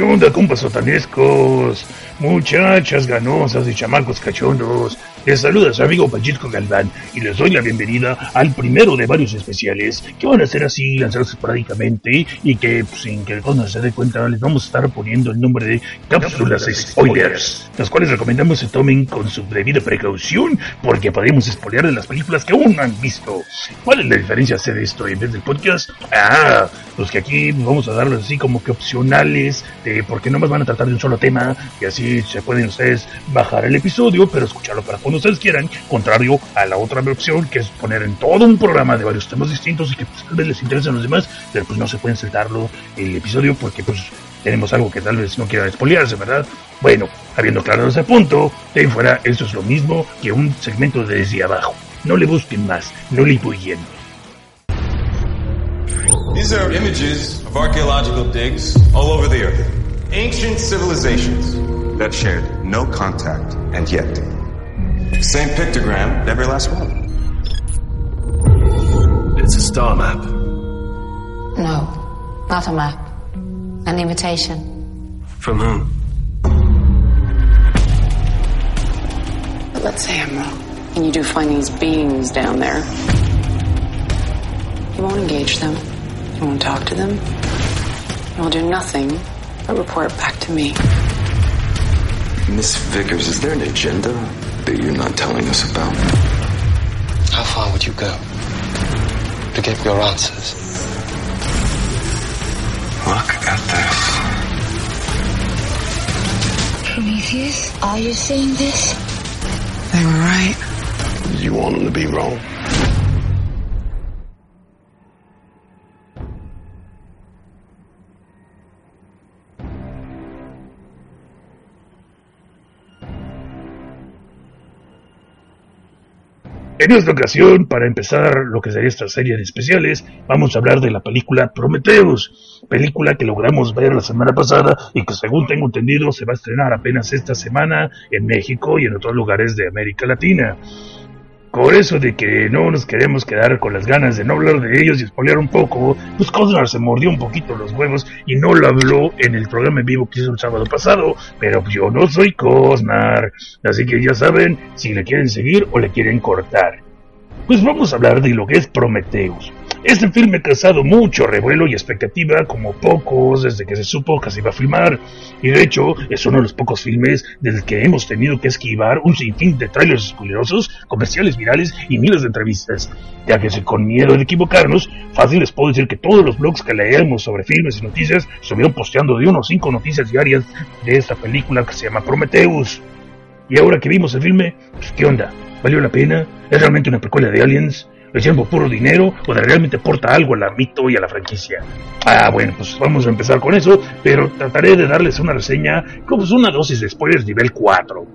¿Qué onda, compas sotanescos? Muchachas ganosas y chamacos cachondos. Les saluda su amigo Pachisco Galván y les doy la bienvenida al primero de varios especiales que van a ser así lanzados esporádicamente y que pues, sin que el se dé cuenta les vamos a estar poniendo el nombre de cápsulas spoilers, las cuales recomendamos se tomen con su debida precaución porque podemos spoilear de las películas que aún no han visto. ¿Cuál es la diferencia hacer esto en vez del podcast? Ah, pues que aquí vamos a darles así como que opcionales de porque no más van a tratar de un solo tema y así se pueden ustedes bajar el episodio pero escucharlo para cuando ustedes quieran, contrario a la otra opción que es poner en todo un programa de varios temas distintos y que pues, tal vez les interesen los demás, pero pues no se pueden saltarlo el episodio porque pues tenemos algo que tal vez no quiera expoliarse, ¿verdad? Bueno, habiendo aclarado ese punto, de ahí fuera, eso es lo mismo que un segmento de desde abajo. No le busquen más, no le bullen. These are images of archaeological digs all over the earth. Ancient civilizations that shared no contact, and yet, same pictogram, every last one. It's a star map. No, not a map. An invitation. From whom? But let's say I'm wrong. And you do find these beings down there. You won't engage them. You won't talk to them. You will do nothing but report back to me. Miss Vickers, is there an agenda that you're not telling us about? How far would you go to get your answers? Look at this. Prometheus, are you seeing this? They were right. You want them to be wrong? En esta ocasión, para empezar lo que sería esta serie de especiales, vamos a hablar de la película Prometheus, película que logramos ver la semana pasada y que según tengo entendido se va a estrenar apenas esta semana en México y en otros lugares de América Latina. Por eso de que no nos queremos quedar con las ganas de no hablar de ellos y spoilear un poco, pues Cosnar se mordió un poquito los huevos y no lo habló en el programa en vivo que hizo el sábado pasado, pero yo no soy Cosnar, así que ya saben si le quieren seguir o le quieren cortar. Pues vamos a hablar de lo que es Prometheus. Este filme ha causado mucho revuelo y expectativa, como pocos, desde que se supo que se iba a filmar. Y de hecho, es uno de los pocos filmes del que hemos tenido que esquivar un sinfín de trailers esculerosos, comerciales virales y miles de entrevistas. Ya que si con miedo de equivocarnos, fácil les puedo decir que todos los blogs que leemos sobre filmes y noticias estuvieron posteando de unos cinco noticias diarias de esta película que se llama Prometheus. Y ahora que vimos el filme, pues, ¿qué onda? ¿Valió la pena? ¿Es realmente una precuela de Aliens? ¿Lo por puro dinero o realmente aporta algo al mito y a la franquicia? Ah, bueno, pues vamos a empezar con eso, pero trataré de darles una reseña como es una dosis de spoilers nivel 4.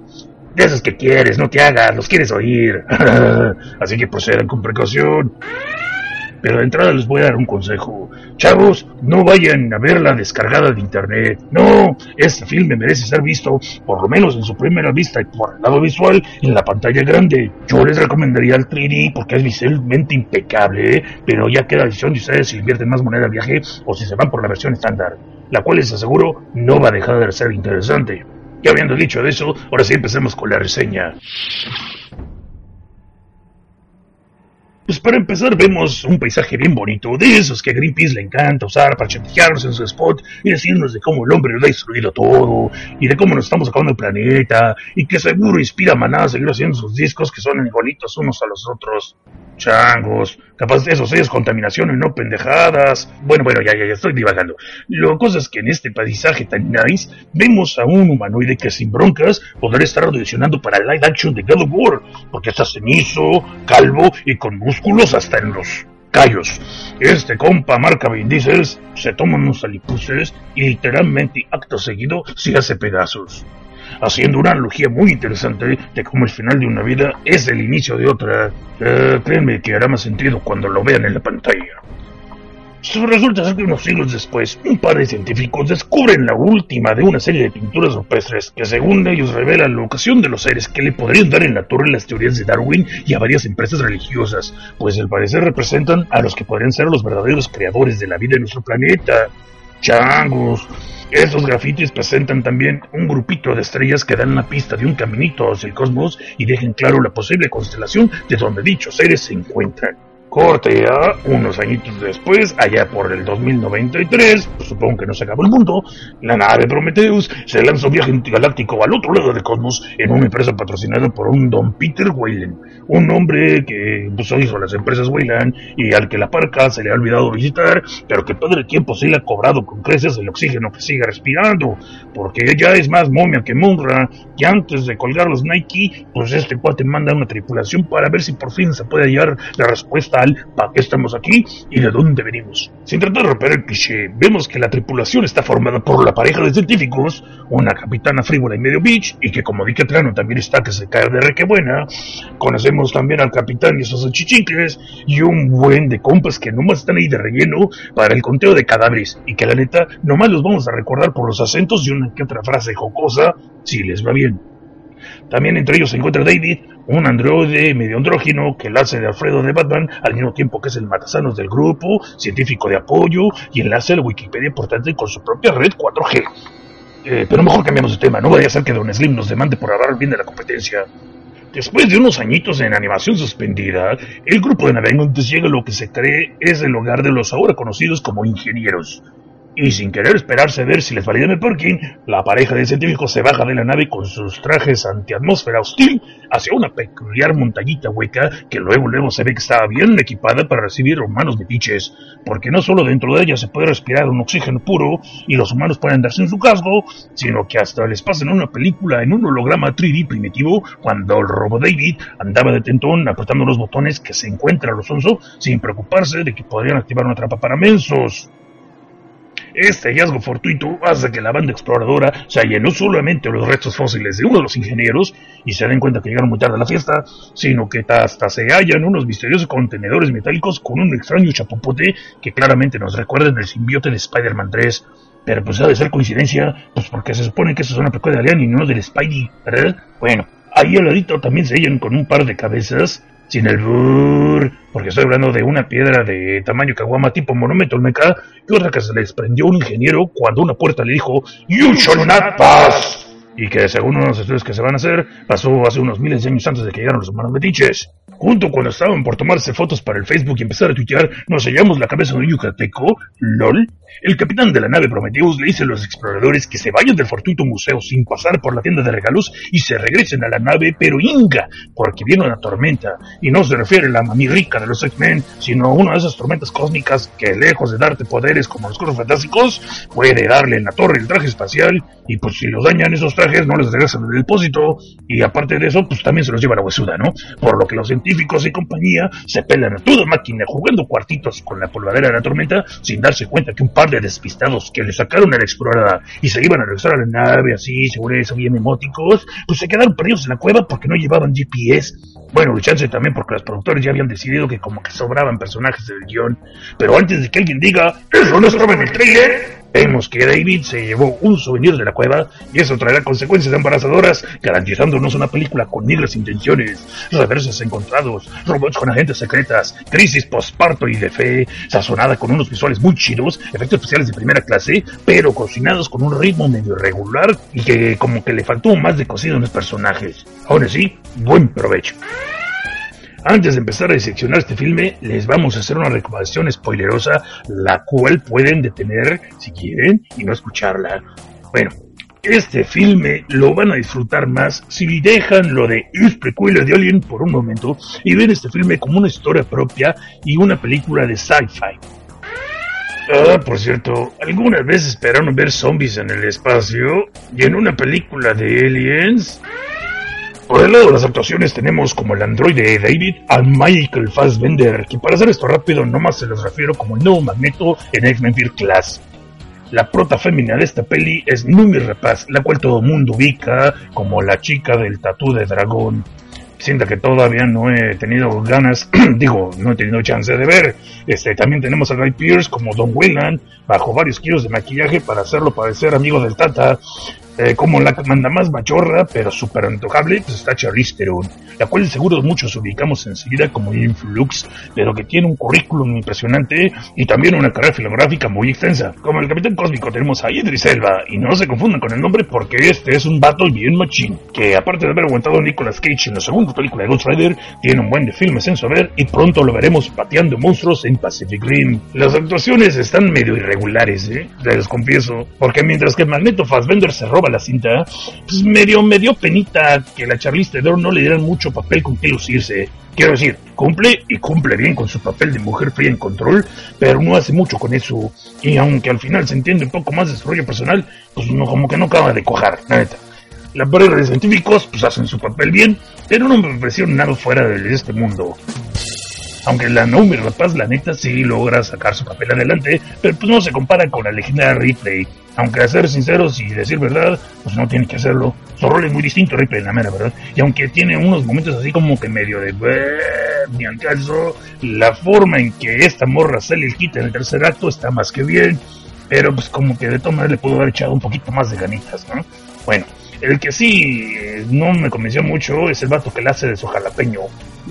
De esas que quieres, no te hagas, los quieres oír. Así que procedan con precaución. Pero de entrada les voy a dar un consejo. Chavos, no vayan a verla descargada de internet. No, este filme merece ser visto, por lo menos en su primera vista y por el lado visual, en la pantalla grande. Yo les recomendaría el 3D porque es visualmente impecable, ¿eh? pero ya queda decisión de ustedes si invierten más moneda al viaje o si se van por la versión estándar, la cual les aseguro no va a dejar de ser interesante. Ya habiendo dicho eso, ahora sí empecemos con la reseña. Pues para empezar vemos un paisaje bien bonito, de esos que a Greenpeace le encanta usar para chantajearnos en su spot y decirnos de cómo el hombre lo ha destruido todo y de cómo nos estamos acabando el planeta y que seguro inspira a Maná a seguir haciendo sus discos que son igualitos unos a los otros. changos, capaz de eso es no pendejadas. Bueno, bueno, ya, ya, ya estoy divagando. Lo cosa es que en este paisaje tan nice vemos a un humanoide que sin broncas podrá estar audicionando para el live action de God of War, porque está cenizo, calvo y con músculos hasta en los callos. Este compa marca Diesel se toma unos alipuses y literalmente acto seguido se hace pedazos haciendo una analogía muy interesante de cómo el final de una vida es el inicio de otra. Eh, créanme que hará más sentido cuando lo vean en la pantalla. Resulta ser que unos siglos después, un par de científicos descubren la última de una serie de pinturas rupestres que según ellos revelan la ocasión de los seres que le podrían dar en la torre las teorías de Darwin y a varias empresas religiosas, pues al parecer representan a los que podrían ser los verdaderos creadores de la vida en nuestro planeta. Changos. Estos grafitis presentan también un grupito de estrellas que dan una pista de un caminito hacia el cosmos y dejan claro la posible constelación de donde dichos seres se encuentran. Corte a unos añitos después, allá por el 2093, pues supongo que no se acabó el mundo, la nave Prometheus se lanza un viaje intergaláctico al otro lado del cosmos en una empresa patrocinada por un don Peter Weyland, un hombre que pues, hizo las empresas Weyland y al que la parca se le ha olvidado visitar, pero que todo el tiempo se le ha cobrado con creces el oxígeno que sigue respirando, porque ella es más momia que monra, y antes de colgar los Nike, pues este cuate manda una tripulación para ver si por fin se puede hallar la respuesta para qué estamos aquí y de dónde venimos. Sin tratar de romper el cliché, vemos que la tripulación está formada por la pareja de científicos, una capitana frívola y medio bitch, y que como Diquetrano también está que se cae de re que buena. Conocemos también al capitán y esos chichincles, y un buen de compas que nomás están ahí de relleno para el conteo de cadáveres, y que la neta nomás los vamos a recordar por los acentos y una que otra frase jocosa, si les va bien. También entre ellos se encuentra David, un androide medio andrógino que la hace de Alfredo de Batman, al mismo tiempo que es el matasanos del grupo, científico de apoyo y enlace a la Wikipedia importante con su propia red 4G. Eh, pero mejor cambiamos de tema, no vaya a ser que Don Slim nos demande por hablar bien de la competencia. Después de unos añitos en animación suspendida, el grupo de navegantes llega a lo que se cree es el hogar de los ahora conocidos como ingenieros, y sin querer esperarse ver si les valía el parking, la pareja de científicos se baja de la nave con sus trajes antiatmósfera hostil hacia una peculiar montañita hueca que luego luego se ve que estaba bien equipada para recibir humanos metiches, porque no solo dentro de ella se puede respirar un oxígeno puro y los humanos pueden darse en su casco, sino que hasta les pasan una película en un holograma 3D primitivo cuando el Robo David andaba de tentón apretando los botones que se encuentra los onzo sin preocuparse de que podrían activar una trampa para mensos. Este hallazgo fortuito hace que la banda exploradora se halle no solamente los restos fósiles de uno de los ingenieros y se den cuenta que llegaron muy tarde a la fiesta, sino que hasta se hallan unos misteriosos contenedores metálicos con un extraño chapopote que claramente nos recuerdan el simbiote de Spider-Man 3. Pero pues ha de ser coincidencia, pues porque se supone que eso es una precuela de Alien y no del Spidey, ¿verdad? Bueno, ahí al ladito también se hallan con un par de cabezas sin el burr, porque estoy hablando de una piedra de tamaño caguama tipo monumento olmeca y otra que se le desprendió un ingeniero cuando una puerta le dijo You shall not pass y que según unos estudios que se van a hacer pasó hace unos miles de años antes de que llegaran los humanos metiches. Junto cuando estaban por tomarse fotos para el Facebook y empezar a tuitear, nos hallamos la cabeza de un yucateco, LOL. El capitán de la nave Prometheus le dice a los exploradores que se vayan del fortuito museo sin pasar por la tienda de regalos y se regresen a la nave, pero inga, porque viene una tormenta. Y no se refiere a la mami rica de los X-Men, sino a una de esas tormentas cósmicas que lejos de darte poderes como los cuerpos fantásticos, puede darle en la torre el traje espacial y pues si los dañan esos trajes no les regresan el depósito y aparte de eso pues también se los lleva la huesuda, ¿no? Por lo que los y compañía se pelan a toda máquina jugando cuartitos con la polvadera de la tormenta sin darse cuenta que un par de despistados que le sacaron a la exploradora y se iban a regresar a la nave así, seguro eso bien emóticos, pues se quedaron perdidos en la cueva porque no llevaban GPS. Bueno, chance también porque los productores ya habían decidido que como que sobraban personajes del guion. Pero antes de que alguien diga, eso no estaba en el trailer, Vemos que David se llevó un souvenir de la cueva y eso traerá consecuencias embarazadoras, garantizándonos una película con negras intenciones, reversos encontrados, robots con agentes secretas, crisis postparto y de fe, sazonada con unos visuales muy chidos, efectos especiales de primera clase, pero cocinados con un ritmo medio irregular y que como que le faltó más de cocido en los personajes. Ahora sí, buen provecho. Antes de empezar a diseccionar este filme, les vamos a hacer una recomendación spoilerosa, la cual pueden detener si quieren y no escucharla. Bueno, Este filme lo van a disfrutar más si dejan lo de es precuela de Alien por un momento y ven este filme como una historia propia y una película de sci-fi. Ah, por cierto, ¿algunas veces esperaron ver zombies en el espacio y en una película de aliens? Por el lado de las actuaciones tenemos como el androide David a Michael Fassbender, que para hacer esto rápido nomás se los refiero como el nuevo Magneto en X-Men Fear Class. La prota fémina de esta peli es Numi Rapaz, la cual todo mundo ubica como la chica del tatú de dragón. Sienta que todavía no he tenido ganas, digo, no he tenido chance de ver. Este, también tenemos a Guy Pierce como Don Whelan, bajo varios kilos de maquillaje para hacerlo parecer amigo del Tata. Eh, como la manda más machorra, pero súper antojable, pues está Charlize Theron, la cual seguro muchos ubicamos enseguida como Influx, pero que tiene un currículum impresionante y también una carrera filográfica muy extensa. Como el Capitán Cósmico tenemos a Idris Elba, y no se confundan con el nombre porque este es un vato bien machín, que aparte de haber aguantado a Nicolas Cage en la segunda película de Ghost Rider, tiene un buen de filmes en su haber y pronto lo veremos pateando monstruos en Pacific Rim. Las actuaciones están medio irregulares, eh, les confieso, porque mientras que Magneto Fassbender se roba la cinta, pues medio, medio penita que la Charlize Theron no le dieran mucho papel con que lucirse. Quiero decir, cumple y cumple bien con su papel de mujer fría en control, pero no hace mucho con eso. Y aunque al final se entiende un poco más de su rollo personal, pues no, como que no acaba de cojar, la neta. La pareja de científicos pues hacen su papel bien, pero no me pareció nada fuera de este mundo. Aunque la Naomi Rapaz, la neta, sí logra sacar su papel adelante, pero pues no se compara con la legendaria Ripley. Aunque a ser sinceros y decir verdad, pues no tiene que hacerlo. Su rol es muy distinto, Ripley, la mera verdad. Y aunque tiene unos momentos así como que medio de... Ni al la forma en que esta morra sale el kit en el tercer acto está más que bien. Pero pues como que de todas maneras le pudo haber echado un poquito más de ganitas, ¿no? Bueno, el que sí eh, no me convenció mucho es el vato que le hace de su jalapeño.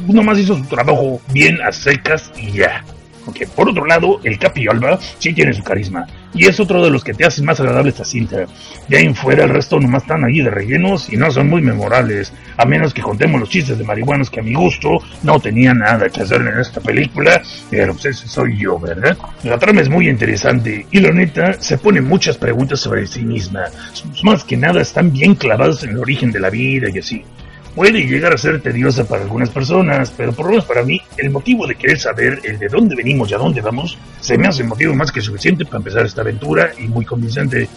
Nomás hizo su trabajo bien a secas y ya. Aunque por otro lado, el Capi Alba sí tiene su carisma. Y es otro de los que te hacen más agradable esta cinta. De ahí en fuera el resto nomás están allí de rellenos y no son muy memorables. A menos que contemos los chistes de marihuanos que a mi gusto no tenía nada que hacer en esta película. Pero pues ese soy yo, ¿verdad? La trama es muy interesante y la neta se pone muchas preguntas sobre sí misma. Más que nada están bien clavadas en el origen de la vida y así puede llegar a ser tediosa para algunas personas, pero por lo menos para mí, el motivo de querer saber el de dónde venimos y a dónde vamos, se me hace motivo más que suficiente para empezar esta aventura y muy convincente.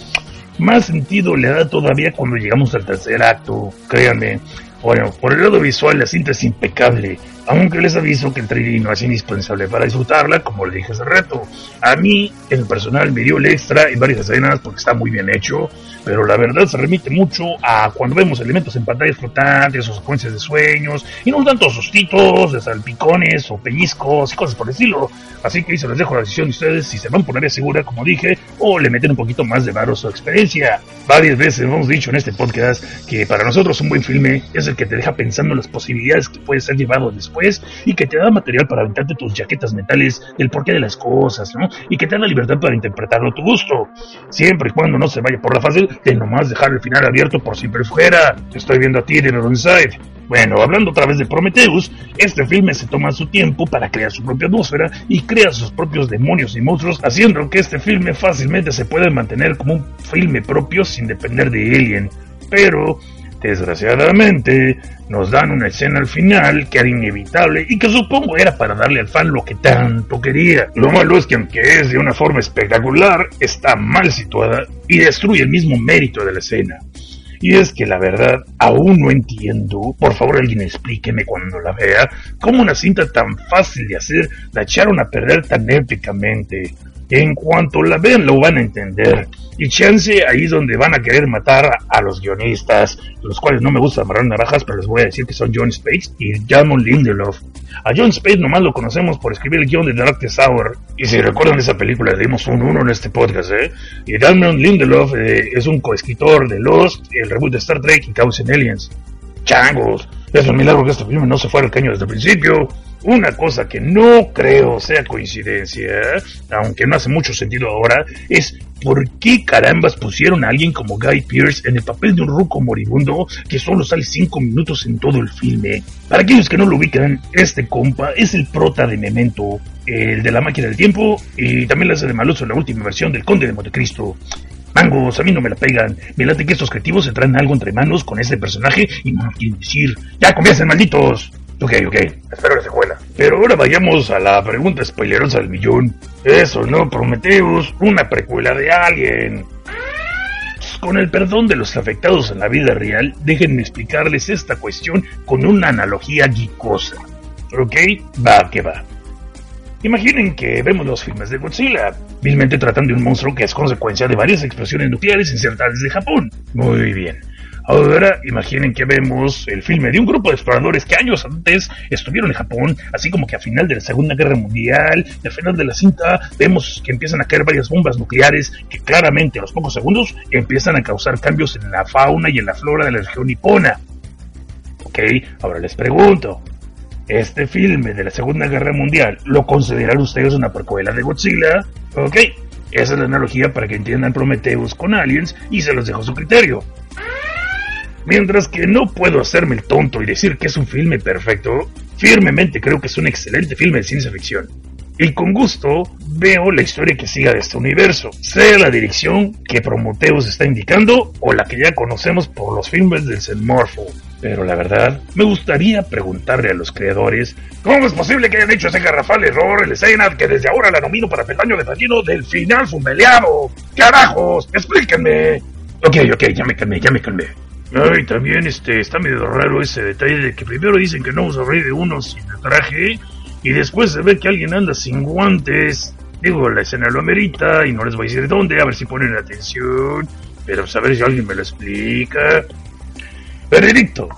Más sentido le da todavía cuando llegamos al tercer acto, créanme. Bueno, por el lado visual la cinta es impecable, aunque les aviso que el trailer no es indispensable para disfrutarla, como le dije hace rato. A mí, en personal, me dio el extra en varias escenas porque está muy bien hecho, pero la verdad se remite mucho a cuando vemos elementos en pantallas flotantes o secuencias de sueños, y no tanto sustitos, de salpicones o pellizcos y cosas por el estilo. Así que ahí se les dejo la decisión de ustedes si se van a poner segura, como dije, o le meten un poquito más de varos o experiencia. Varias veces hemos dicho en este podcast que para nosotros un buen filme es el que te deja pensando en las posibilidades que puede ser llevado después y que te da material para aventarte tus jaquetas mentales del porqué de las cosas, ¿no? Y que te da la libertad para interpretarlo a tu gusto. Siempre y cuando no se vaya por la fácil de nomás dejar el final abierto por siempre fuera. Estoy viendo a ti de Side. Bueno, hablando otra vez de Prometheus, este filme se toma su tiempo para crear su propia atmósfera y crea sus propios demonios y monstruos, haciendo que este filme fácilmente se pueda mantener como un filme propio sin depender de Alien. Pero, desgraciadamente, nos dan una escena al final que era inevitable y que supongo era para darle al fan lo que tanto quería. Lo malo es que aunque es de una forma espectacular, está mal situada y destruye el mismo mérito de la escena. Y es que la verdad aún no entiendo, por favor alguien explíqueme cuando la vea, cómo una cinta tan fácil de hacer la echaron a perder tan épicamente. En cuanto la vean lo van a entender. Y chance ahí es donde van a querer matar a los guionistas, los cuales no me gusta amarrar navajas, pero les voy a decir que son John Space y Jamon Lindelof. A John Space nomás lo conocemos por escribir el guion de Dark Tower. Y si recuerdan esa película, le dimos un uno en este podcast, ¿eh? Y Damon Lindelof eh, es un coescritor de Lost, el reboot de Star Trek y Chaos Aliens. Changos, es un milagro que este filme no se fuera al caño desde el principio. Una cosa que no creo sea coincidencia, aunque no hace mucho sentido ahora, es por qué carambas pusieron a alguien como Guy Pearce en el papel de un ruco moribundo que solo sale 5 minutos en todo el filme. Para aquellos que no lo ubican, este compa es el prota de Memento, el de la máquina del tiempo, y también la hace de Maloso en la última versión del Conde de Montecristo. Mangos, a mí no me la pegan. Me late que estos creativos se traen algo entre manos con este personaje y no lo quieren decir. ¡Ya comiencen, malditos! Ok, ok, espero la secuela. Pero ahora vayamos a la pregunta spoilerosa del millón. Eso, ¿no? Prometeus, una precuela de alguien. Con el perdón de los afectados en la vida real, déjenme explicarles esta cuestión con una analogía geekosa. ¿Ok? Va que va. Imaginen que vemos los filmes de Godzilla. Vilmente tratan de un monstruo que es consecuencia de varias explosiones nucleares insertadas de Japón. Muy bien. Ahora imaginen que vemos el filme de un grupo de exploradores que años antes estuvieron en Japón, así como que a final de la Segunda Guerra Mundial, al final de la cinta vemos que empiezan a caer varias bombas nucleares que claramente a los pocos segundos empiezan a causar cambios en la fauna y en la flora de la región nipona. Ok, ahora les pregunto, ¿este filme de la Segunda Guerra Mundial lo consideran ustedes una precuela de Godzilla? Ok, esa es la analogía para que entiendan Prometheus con Aliens y se los dejo a su criterio. Mientras que no puedo hacerme el tonto y decir que es un filme perfecto, firmemente creo que es un excelente filme de ciencia ficción. Y con gusto veo la historia que siga de este universo, sea la dirección que Prometheus está indicando o la que ya conocemos por los filmes del Xenomorpho. Pero la verdad, me gustaría preguntarle a los creadores ¿Cómo es posible que hayan hecho ese garrafal error en la escena que desde ahora la nomino para peldaño de platino del final fumeleado? ¡Carajos! ¡Explíquenme! Ok, ok, ya me calmé, ya me calmé. Ay, también este, está medio raro ese detalle de que primero dicen que no vamos a reír de uno sin el traje y después se ve que alguien anda sin guantes. Digo, la escena lo amerita y no les voy a decir dónde, a ver si ponen atención, pero a ver si alguien me lo explica. Veredicto.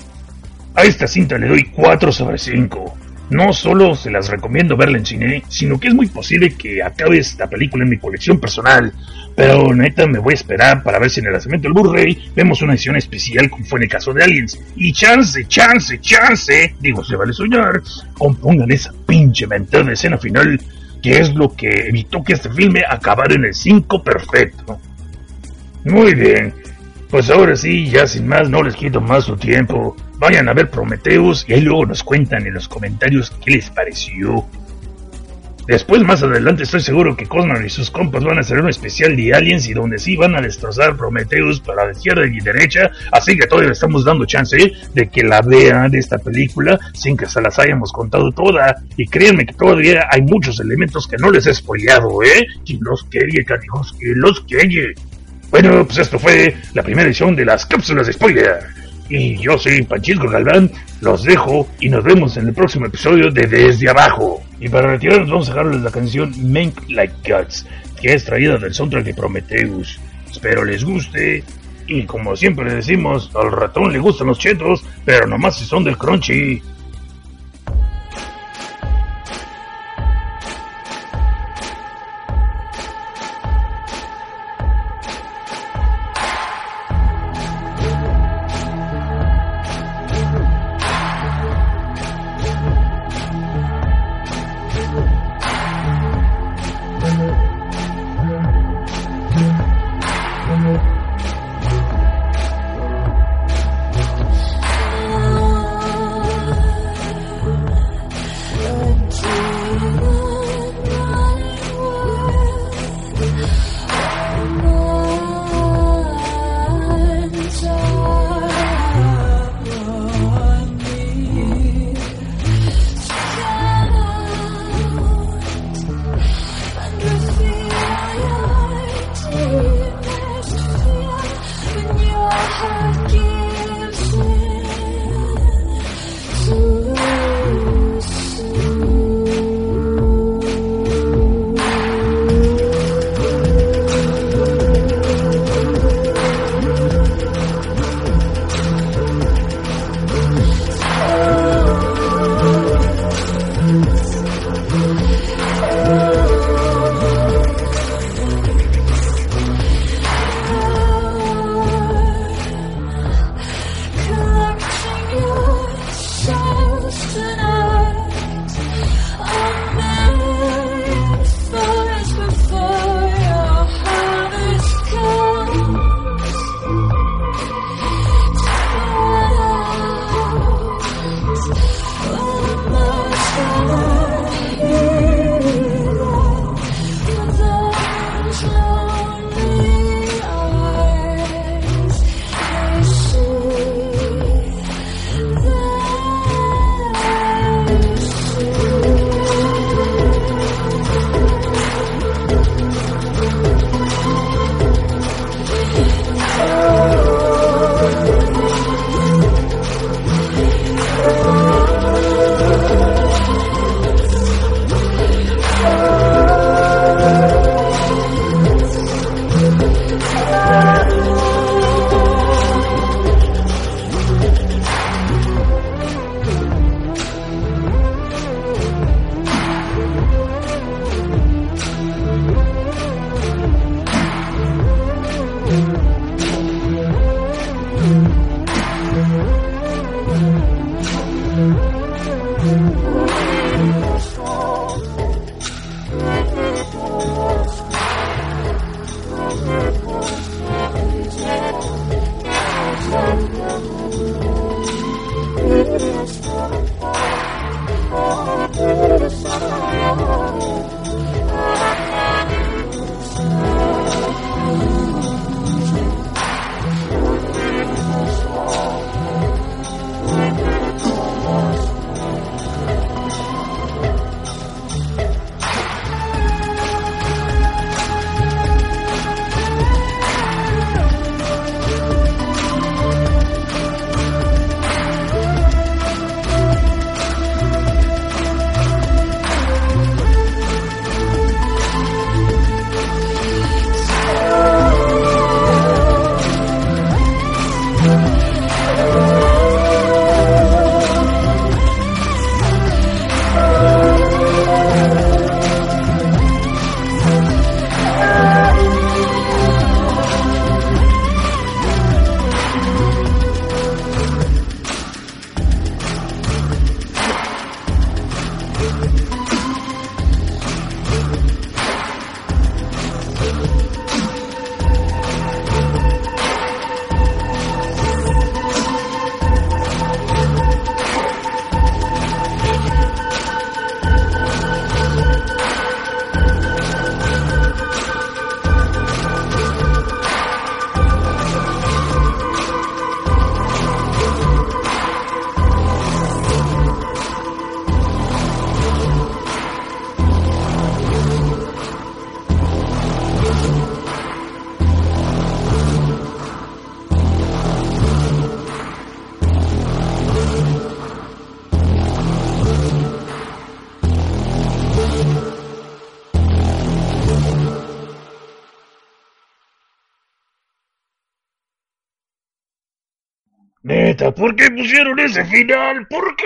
A esta cinta le doy 4 sobre 5. No solo se las recomiendo verla en cine, sino que es muy posible que acabe esta película en mi colección personal. Pero neta me voy a esperar para ver si en el lanzamiento del Blu-ray vemos una edición especial como fue en el caso de Aliens. Y chance, chance, chance, digo, se vale soñar, compongan esa pinche mentada escena final que es lo que evitó que este filme acabara en el 5 perfecto. Muy bien, pues ahora sí, ya sin más, no les quito más su tiempo. Vayan a ver Prometheus y ahí luego nos cuentan en los comentarios qué les pareció. Después, más adelante, estoy seguro que Cosman y sus compas van a hacer un especial de Aliens y donde sí van a destrozar Prometheus para la izquierda y derecha. Así que todavía estamos dando chance de que la vean de esta película sin que se las hayamos contado toda. Y créanme que todavía hay muchos elementos que no les he spoileado, ¿eh? Y los quería, canijos, y los quería. Bueno, pues esto fue la primera edición de las cápsulas de spoiler. Y yo soy Panchisco Galván, los dejo y nos vemos en el próximo episodio de Desde Abajo. Y para retirarnos vamos a dejarles la canción Make Like Guts, que es traída del soundtrack de Prometheus. Espero les guste. Y como siempre decimos, al ratón le gustan los chetos, pero nomás si son del crunchy. ¿Por qué pusieron ese final? ¿Por qué?